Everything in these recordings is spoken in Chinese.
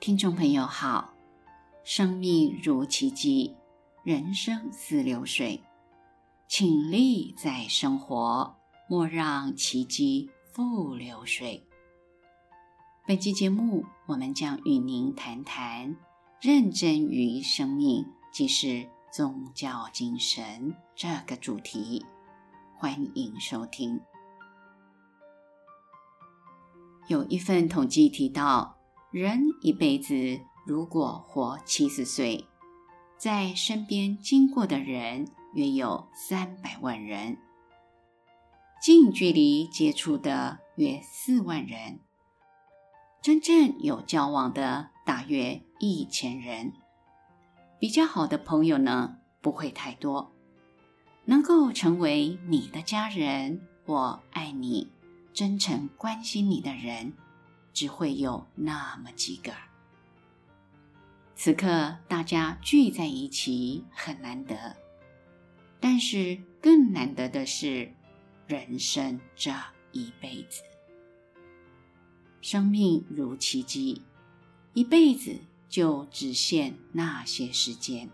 听众朋友好，生命如奇迹，人生似流水，请立在生活，莫让奇迹负流水。本期节目，我们将与您谈谈认真于生命即是宗教精神这个主题。欢迎收听。有一份统计提到，人一辈子如果活七十岁，在身边经过的人约有三百万人，近距离接触的约四万人，真正有交往的大约一千人。比较好的朋友呢，不会太多，能够成为你的家人，我爱你，真诚关心你的人。只会有那么几个。此刻大家聚在一起很难得，但是更难得的是，人生这一辈子，生命如奇迹，一辈子就只限那些时间。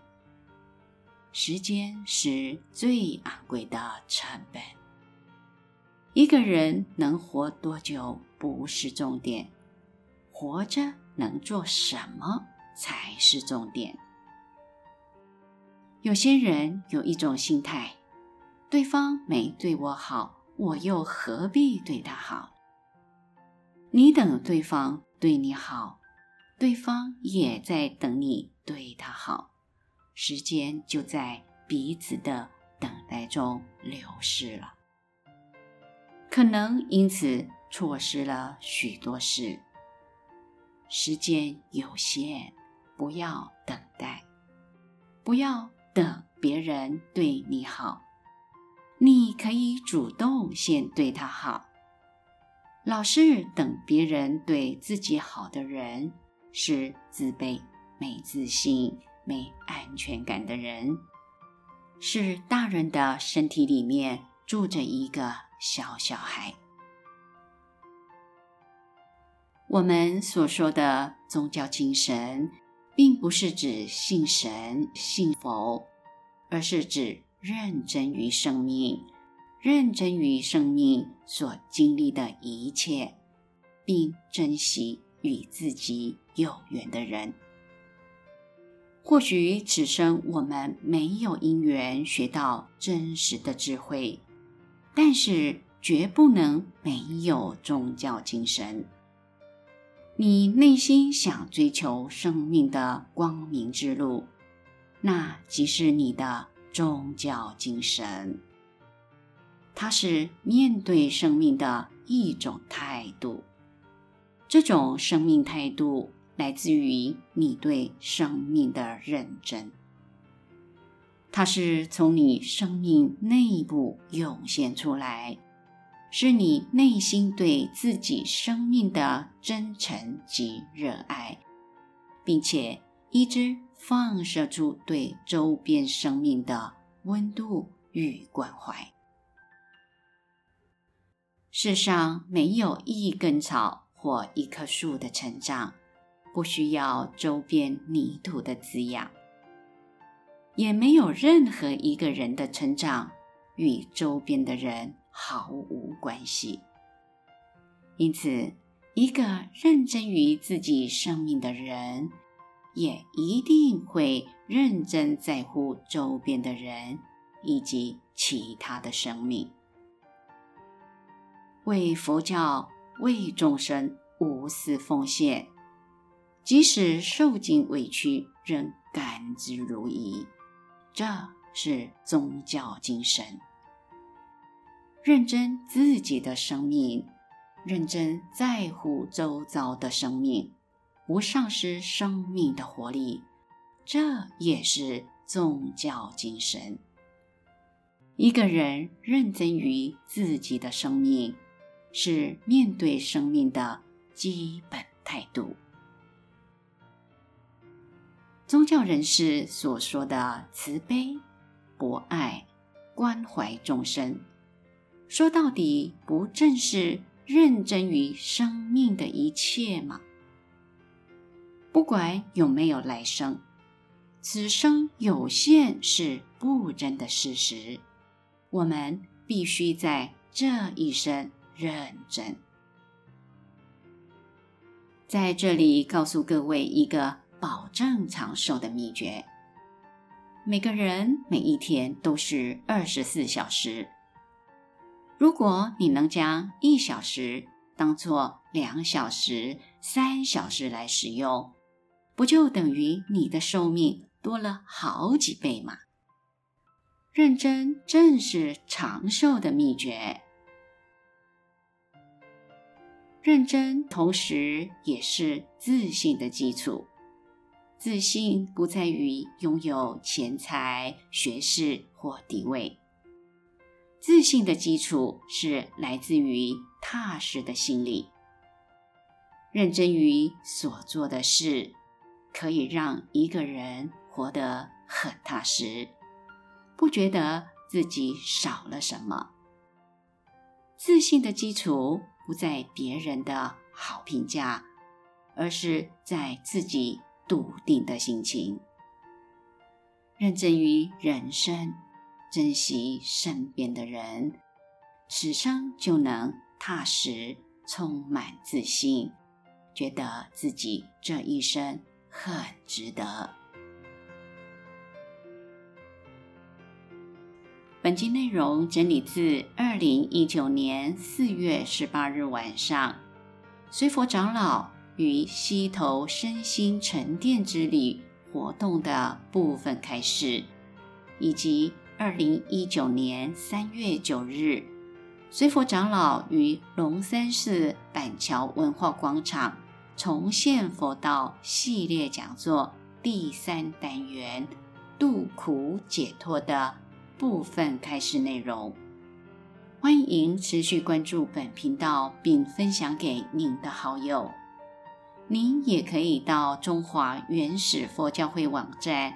时间是最昂贵的成本。一个人能活多久？不是重点，活着能做什么才是重点。有些人有一种心态：对方没对我好，我又何必对他好？你等对方对你好，对方也在等你对他好，时间就在彼此的等待中流逝了，可能因此。错失了许多事。时间有限，不要等待，不要等别人对你好，你可以主动先对他好。老是等别人对自己好的人，是自卑、没自信、没安全感的人，是大人的身体里面住着一个小小孩。我们所说的宗教精神，并不是指信神信佛，而是指认真于生命，认真于生命所经历的一切，并珍惜与自己有缘的人。或许此生我们没有因缘学到真实的智慧，但是绝不能没有宗教精神。你内心想追求生命的光明之路，那即是你的宗教精神。它是面对生命的一种态度。这种生命态度来自于你对生命的认真。它是从你生命内部涌现出来。是你内心对自己生命的真诚及热爱，并且一直放射出对周边生命的温度与关怀。世上没有一根草或一棵树的成长不需要周边泥土的滋养，也没有任何一个人的成长与周边的人毫无关系。因此，一个认真于自己生命的人，也一定会认真在乎周边的人以及其他的生命，为佛教、为众生无私奉献，即使受尽委屈，仍甘之如饴。这是宗教精神。认真自己的生命，认真在乎周遭的生命，不丧失生命的活力，这也是宗教精神。一个人认真于自己的生命，是面对生命的基本态度。宗教人士所说的慈悲、博爱、关怀众生。说到底，不正是认真于生命的一切吗？不管有没有来生，此生有限是不争的事实。我们必须在这一生认真。在这里告诉各位一个保证长寿的秘诀：每个人每一天都是二十四小时。如果你能将一小时当作两小时、三小时来使用，不就等于你的寿命多了好几倍吗？认真正是长寿的秘诀。认真同时也是自信的基础。自信不在于拥有钱财、学识或地位。自信的基础是来自于踏实的心理，认真于所做的事，可以让一个人活得很踏实，不觉得自己少了什么。自信的基础不在别人的好评价，而是在自己笃定的心情。认真于人生。珍惜身边的人，此生就能踏实、充满自信，觉得自己这一生很值得。本集内容整理自二零一九年四月十八日晚上，随佛长老于溪头身心沉淀之旅活动的部分开示，以及。二零一九年三月九日，随佛长老于龙山寺板桥文化广场重现佛道系列讲座第三单元“度苦解脱”的部分开示内容。欢迎持续关注本频道，并分享给您的好友。您也可以到中华原始佛教会网站。